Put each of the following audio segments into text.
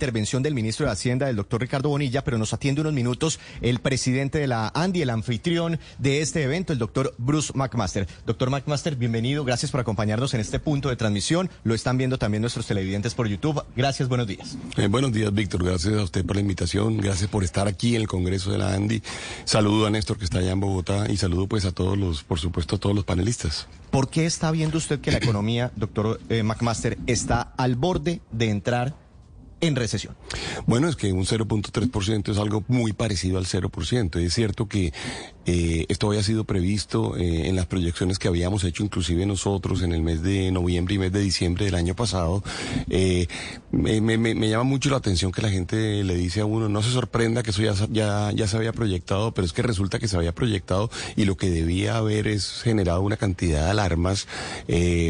intervención del ministro de Hacienda, el doctor Ricardo Bonilla, pero nos atiende unos minutos el presidente de la ANDI, el anfitrión de este evento, el doctor Bruce McMaster. Doctor McMaster, bienvenido, gracias por acompañarnos en este punto de transmisión. Lo están viendo también nuestros televidentes por YouTube. Gracias, buenos días. Eh, buenos días, Víctor. Gracias a usted por la invitación. Gracias por estar aquí en el Congreso de la ANDI. Saludo a Néstor que está allá en Bogotá y saludo pues a todos los, por supuesto, a todos los panelistas. ¿Por qué está viendo usted que la economía, doctor eh, McMaster, está al borde de entrar en recesión? Bueno, es que un 0.3% es algo muy parecido al 0%. Es cierto que eh, esto había sido previsto eh, en las proyecciones que habíamos hecho inclusive nosotros en el mes de noviembre y mes de diciembre del año pasado. Eh, me, me, me, llama mucho la atención que la gente le dice a uno, no se sorprenda que eso ya, ya, ya se había proyectado, pero es que resulta que se había proyectado y lo que debía haber es generado una cantidad de alarmas,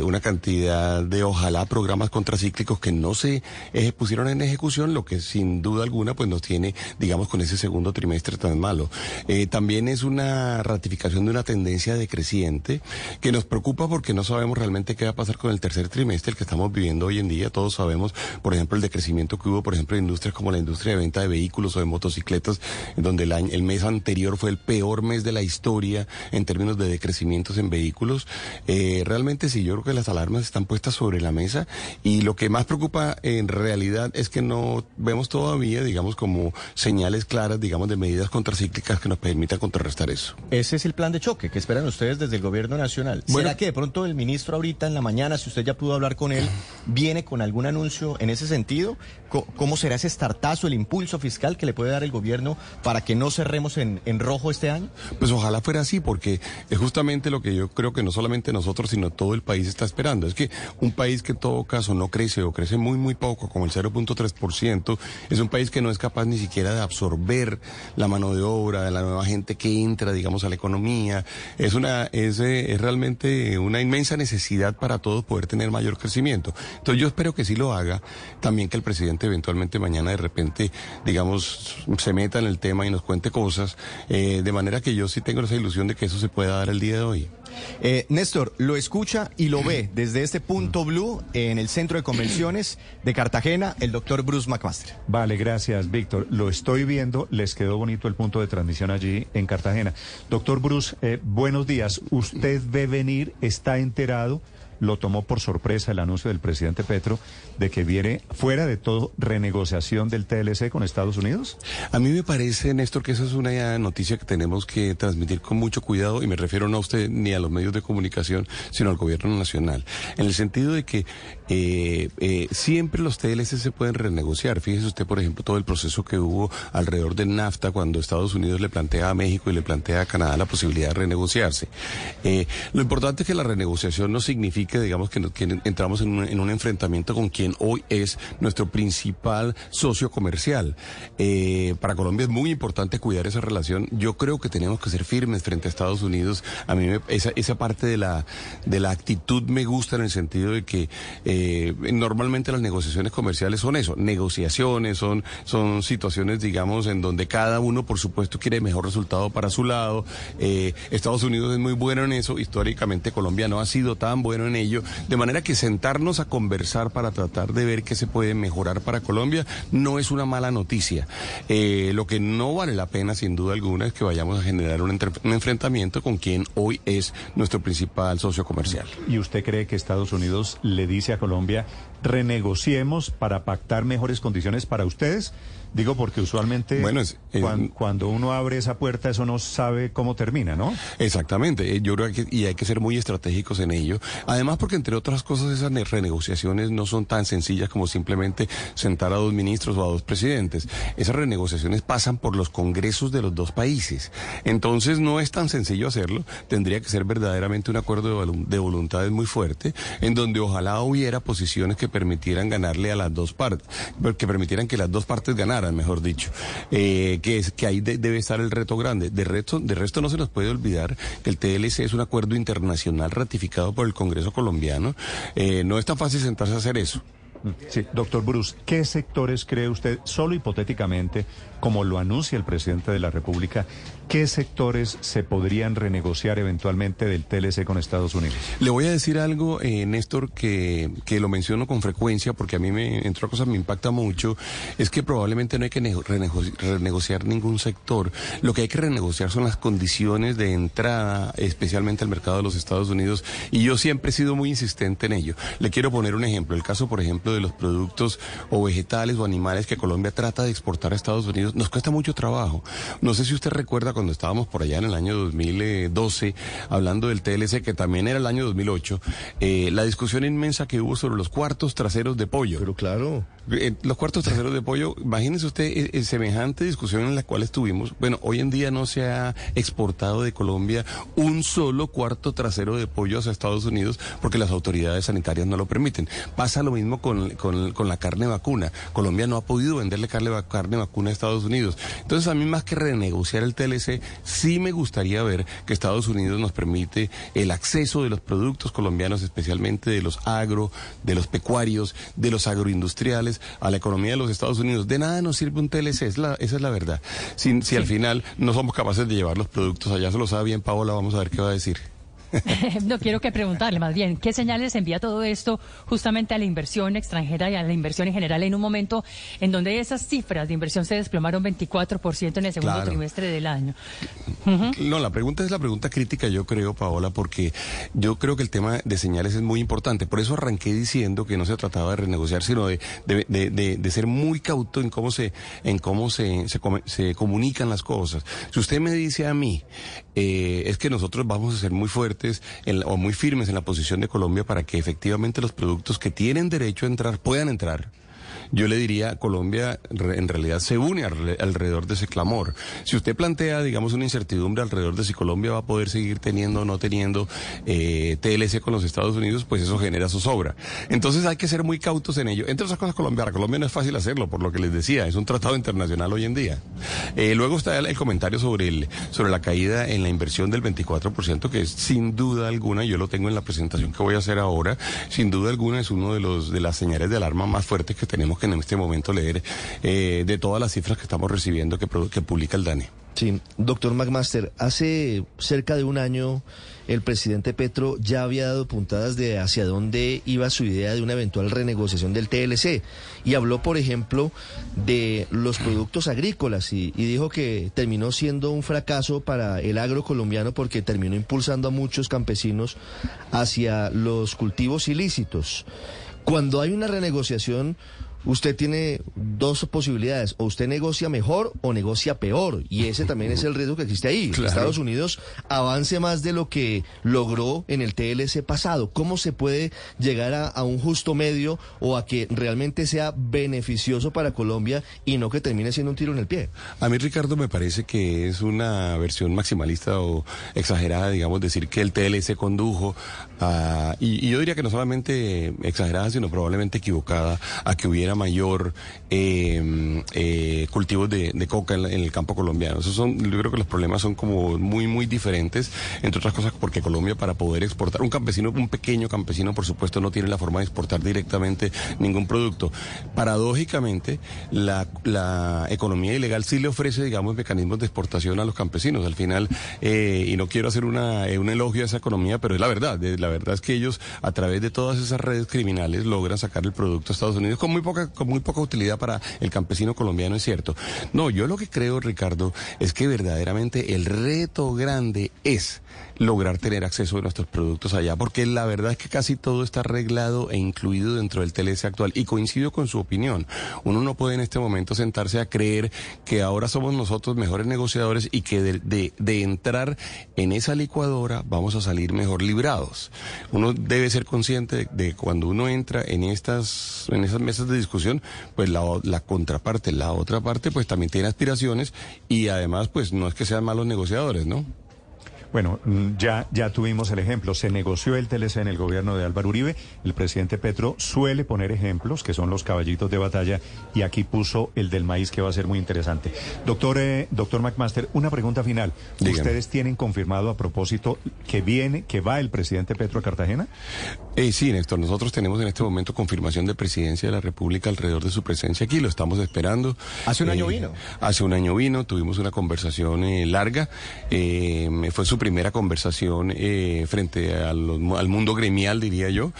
una cantidad de ojalá programas contracíclicos que no se pusieron en ejecución, lo que sin duda alguna pues nos tiene, digamos, con ese segundo trimestre tan malo. también es una ratificación de una tendencia decreciente que nos preocupa porque no sabemos realmente qué va a pasar con el tercer trimestre, el que estamos viviendo hoy en día. Todos sabemos, por ejemplo, el decrecimiento que hubo, por ejemplo, en industrias como la industria de venta de vehículos o de motocicletas, donde el, año, el mes anterior fue el peor mes de la historia en términos de decrecimientos en vehículos. Eh, realmente sí, yo creo que las alarmas están puestas sobre la mesa y lo que más preocupa en realidad es que no vemos todavía, digamos, como señales claras, digamos, de medidas contracíclicas que nos permitan contrarrestar eso. Ese es el plan de choque que esperan ustedes desde el gobierno nacional. ¿Será que de pronto el ministro ahorita en la mañana, si usted ya pudo hablar con él, viene con algún anuncio en ese sentido? ¿Cómo será ese startazo, el impulso fiscal que le puede dar el gobierno para que no cerremos en, en rojo este año? Pues ojalá fuera así, porque es justamente lo que yo creo que no solamente nosotros, sino todo el país está esperando. Es que un país que en todo caso no crece o crece muy, muy poco, como el 0.3%, es un país que no es capaz ni siquiera de absorber la mano de obra de la nueva gente que entra, digamos, a la economía. Es una, es, eh, es realmente una inmensa necesidad para todos poder tener mayor crecimiento. Entonces yo espero que sí lo haga, también que el presidente eventualmente mañana de repente, digamos, se meta en el tema y nos cuente cosas, eh, de manera que yo sí tengo esa ilusión de que eso se pueda dar el día de hoy. Eh, Néstor, lo escucha y lo ve desde este punto blue en el centro de convenciones de Cartagena, el doctor Bruce McMaster. Vale, gracias, Víctor. Lo estoy viendo, les quedó bonito el punto de transmisión allí en Cartagena. Doctor Bruce, eh, buenos días. ¿Usted ve venir, está enterado? Lo tomó por sorpresa el anuncio del presidente Petro de que viene fuera de todo renegociación del TLC con Estados Unidos? A mí me parece, Néstor, que esa es una noticia que tenemos que transmitir con mucho cuidado y me refiero no a usted ni a los medios de comunicación, sino al gobierno nacional, en el sentido de que eh, eh, siempre los TLC se pueden renegociar. Fíjese usted, por ejemplo, todo el proceso que hubo alrededor del NAFTA cuando Estados Unidos le plantea a México y le plantea a Canadá la posibilidad de renegociarse. Eh, lo importante es que la renegociación no significa que digamos que, entramos en un, enfrentamiento con quien hoy es nuestro principal socio comercial. Eh, para Colombia es muy importante cuidar esa relación. Yo creo que tenemos que ser firmes frente a Estados Unidos. A mí esa, esa parte de la, de la actitud me gusta en el sentido de que eh, normalmente las negociaciones comerciales son eso, negociaciones, son, son situaciones, digamos, en donde cada uno, por supuesto, quiere mejor resultado para su lado. Eh, Estados Unidos es muy bueno en eso. Históricamente Colombia no ha sido tan bueno en de manera que sentarnos a conversar para tratar de ver qué se puede mejorar para Colombia no es una mala noticia. Eh, lo que no vale la pena, sin duda alguna, es que vayamos a generar un, un enfrentamiento con quien hoy es nuestro principal socio comercial. ¿Y usted cree que Estados Unidos le dice a Colombia, renegociemos para pactar mejores condiciones para ustedes? Digo porque usualmente bueno, cuando, uno abre esa puerta eso no sabe cómo termina, ¿no? Exactamente, eh, yo creo que y hay que ser muy estratégicos en ello. Además porque entre otras cosas esas renegociaciones no son tan sencillas como simplemente sentar a dos ministros o a dos presidentes. Esas renegociaciones pasan por los congresos de los dos países. Entonces no es tan sencillo hacerlo, tendría que ser verdaderamente un acuerdo de, voluntades muy fuerte en donde ojalá hubiera posiciones que permitieran ganarle a las dos partes, que permitieran que las dos partes ganaran mejor dicho. Eh, que, es, que ahí debe estar el reto grande. De resto, de no se nos puede olvidar que el TLC es un acuerdo internacional ratificado por el Congreso colombiano. Eh, no es tan fácil sentarse a hacer eso. Sí, doctor Bruce, ¿qué sectores cree usted, solo hipotéticamente, como lo anuncia el presidente de la República, ¿qué sectores se podrían renegociar eventualmente del TLC con Estados Unidos? Le voy a decir algo, eh, Néstor, que, que, lo menciono con frecuencia porque a mí, me, entre otras cosas, me impacta mucho, es que probablemente no hay que renegociar, renegociar ningún sector. Lo que hay que renegociar son las condiciones de entrada, especialmente al mercado de los Estados Unidos, y yo siempre he sido muy insistente en ello. Le quiero poner un ejemplo, el caso, por ejemplo, de los productos o vegetales o animales que Colombia trata de exportar a Estados Unidos, nos cuesta mucho trabajo. No sé si usted recuerda cuando estábamos por allá en el año 2012 hablando del TLC, que también era el año 2008, eh, la discusión inmensa que hubo sobre los cuartos traseros de pollo. Pero claro. Eh, los cuartos traseros de pollo, imagínese usted eh, semejante discusión en la cual estuvimos. Bueno, hoy en día no se ha exportado de Colombia un solo cuarto trasero de pollo hacia Estados Unidos porque las autoridades sanitarias no lo permiten. Pasa lo mismo con, con, con la carne vacuna. Colombia no ha podido venderle carne, carne vacuna a Estados Unidos. Entonces, a mí más que renegociar el TLC, sí me gustaría ver que Estados Unidos nos permite el acceso de los productos colombianos, especialmente de los agro, de los pecuarios, de los agroindustriales, a la economía de los Estados Unidos. De nada nos sirve un TLC, es la, esa es la verdad. Si, si al final no somos capaces de llevar los productos allá, se lo sabe bien Paola, vamos a ver qué va a decir. no quiero que preguntarle más bien, ¿qué señales envía todo esto justamente a la inversión extranjera y a la inversión en general en un momento en donde esas cifras de inversión se desplomaron 24% en el segundo trimestre del año? No, la pregunta es la pregunta crítica, yo creo, Paola, porque yo creo que el tema de señales es muy importante. Por eso arranqué diciendo que no se trataba de renegociar, sino de, de, ser muy cauto en cómo se, en cómo se, se, comunican las cosas. Si usted me dice a mí, eh, es que nosotros vamos a ser muy fuertes, o muy firmes en la posición de Colombia para que efectivamente los productos que tienen derecho a entrar puedan entrar yo le diría, Colombia en realidad se une alrededor de ese clamor. Si usted plantea, digamos, una incertidumbre alrededor de si Colombia va a poder seguir teniendo o no teniendo eh, TLC con los Estados Unidos, pues eso genera zozobra. Entonces hay que ser muy cautos en ello. Entre otras cosas, Colombia, Colombia no es fácil hacerlo, por lo que les decía, es un tratado internacional hoy en día. Eh, luego está el, comentario sobre, el, sobre la caída en la inversión del 24%, que es sin duda alguna, yo lo tengo en la presentación que voy a hacer ahora, sin duda alguna es uno de los de las señales de alarma más fuertes que tenemos que en este momento leer eh, de todas las cifras que estamos recibiendo que, publica el DANE. Sí, doctor McMaster, hace cerca de un año el presidente Petro ya había dado puntadas de hacia dónde iba su idea de una eventual renegociación del TLC y habló, por ejemplo, de los productos agrícolas y dijo que terminó siendo un fracaso para el agro colombiano porque terminó impulsando a muchos campesinos hacia los cultivos ilícitos. Cuando hay una renegociación, usted tiene dos posibilidades, o usted negocia mejor o negocia peor, y ese también es el riesgo que existe ahí. Estados Unidos avance más de lo que logró en el TLC pasado. ¿Cómo se puede llegar a, un justo medio o a que realmente sea beneficioso para Colombia y no que termine siendo un tiro en el pie? A mí, Ricardo, me parece que es una versión maximalista o exagerada, digamos, decir que el TLC condujo a, y yo diría que no solamente exagerada, sino probablemente equivocada, a que hubiera mayor eh, eh, cultivos de, coca en, el campo colombiano. Esos son, yo creo que los problemas son como muy, muy diferentes, entre otras cosas porque Colombia para poder exportar, un campesino, un pequeño campesino, por supuesto, no tiene la forma de exportar directamente ningún producto. Paradójicamente, la, economía ilegal sí le ofrece, digamos, mecanismos de exportación a los campesinos. Al final, eh, y no quiero hacer una, un elogio a esa economía, pero es la verdad. La verdad es que ellos, a través de todas esas redes criminales, logran sacar el producto a Estados Unidos con muy poca con muy poca utilidad para el campesino colombiano, es cierto. No, yo lo que creo, Ricardo, es que verdaderamente el reto grande es lograr tener acceso a nuestros productos allá, porque la verdad es que casi todo está arreglado e incluido dentro del TLC actual. Y coincido con su opinión. Uno no puede en este momento sentarse a creer que ahora somos nosotros mejores negociadores y que de, de, entrar en esa licuadora vamos a salir mejor librados. Uno debe ser consciente de, cuando uno entra en estas, en esas mesas de discusión, pues la, la contraparte, la otra parte, pues también tiene aspiraciones y además, pues no es que sean malos negociadores, ¿no? Bueno, mm, ya, ya tuvimos el ejemplo. Se negoció el TLC en el gobierno de Álvaro Uribe. El presidente Petro suele poner ejemplos, que son los caballitos de batalla, y aquí puso el del maíz, que va a ser muy interesante. Doctor, eh, doctor McMaster, una pregunta final. ¿Ustedes tienen confirmado a propósito que viene, que va el presidente Petro a Cartagena? Eh, sí, Néstor, nosotros tenemos en este momento confirmación de presidencia de la República alrededor de su presencia aquí, lo estamos esperando. Hace un año Eh, vino. Hace un año vino, tuvimos una conversación eh, larga, eh, fue su primera conversación eh, frente a los- al mundo gremial, diría yo.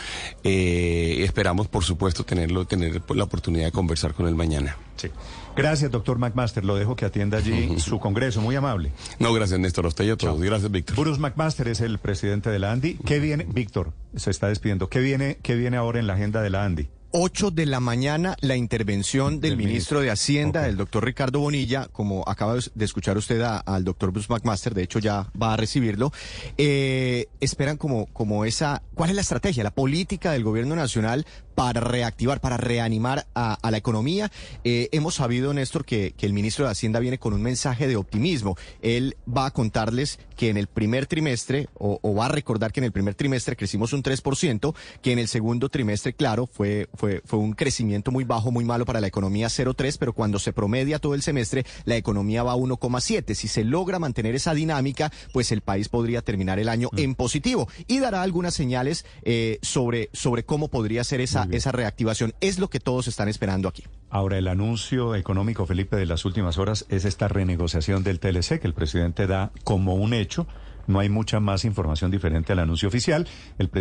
Eh, esperamos, por supuesto, tenerlo, tener la oportunidad de conversar con él mañana. Sí. Gracias, doctor McMaster. Lo dejo que atienda allí su congreso. Muy amable. No, gracias, Néstor, a usted y a todos. Gracias, Víctor. Bruce McMaster es el presidente de la ANDI. ¿Qué viene? Víctor, se está despidiendo. ¿Qué viene, qué viene ahora en la agenda de la ANDI? 8 de la mañana la intervención del, Del ministro ministro. de Hacienda, Ok. el doctor Ricardo Bonilla, como acaba de escuchar usted a- al doctor Bruce McMaster, de hecho ya va a recibirlo, eh, esperan como, como esa, ¿cuál es la estrategia, la política del gobierno nacional para reactivar, para reanimar a, a la economía? Eh, hemos sabido, Néstor, que, que el ministro de Hacienda viene con un mensaje de optimismo. Él va a contarles que en el primer trimestre, o, o va a recordar que en el primer trimestre crecimos un 3%, que en el segundo trimestre, claro, fue, fue, fue un crecimiento muy bajo, muy malo para la economía 0,3, pero cuando se promedia todo el semestre, la economía va a 1,7. Si se logra mantener esa dinámica, pues el país podría terminar el año en positivo y dará algunas señales eh, sobre, sobre cómo podría ser esa, esa reactivación. Es lo que todos están esperando aquí. Ahora, el anuncio económico, Felipe, de las últimas horas es esta renegociación del TLC que el presidente da como un hecho. No hay mucha más información diferente al anuncio oficial. El presidente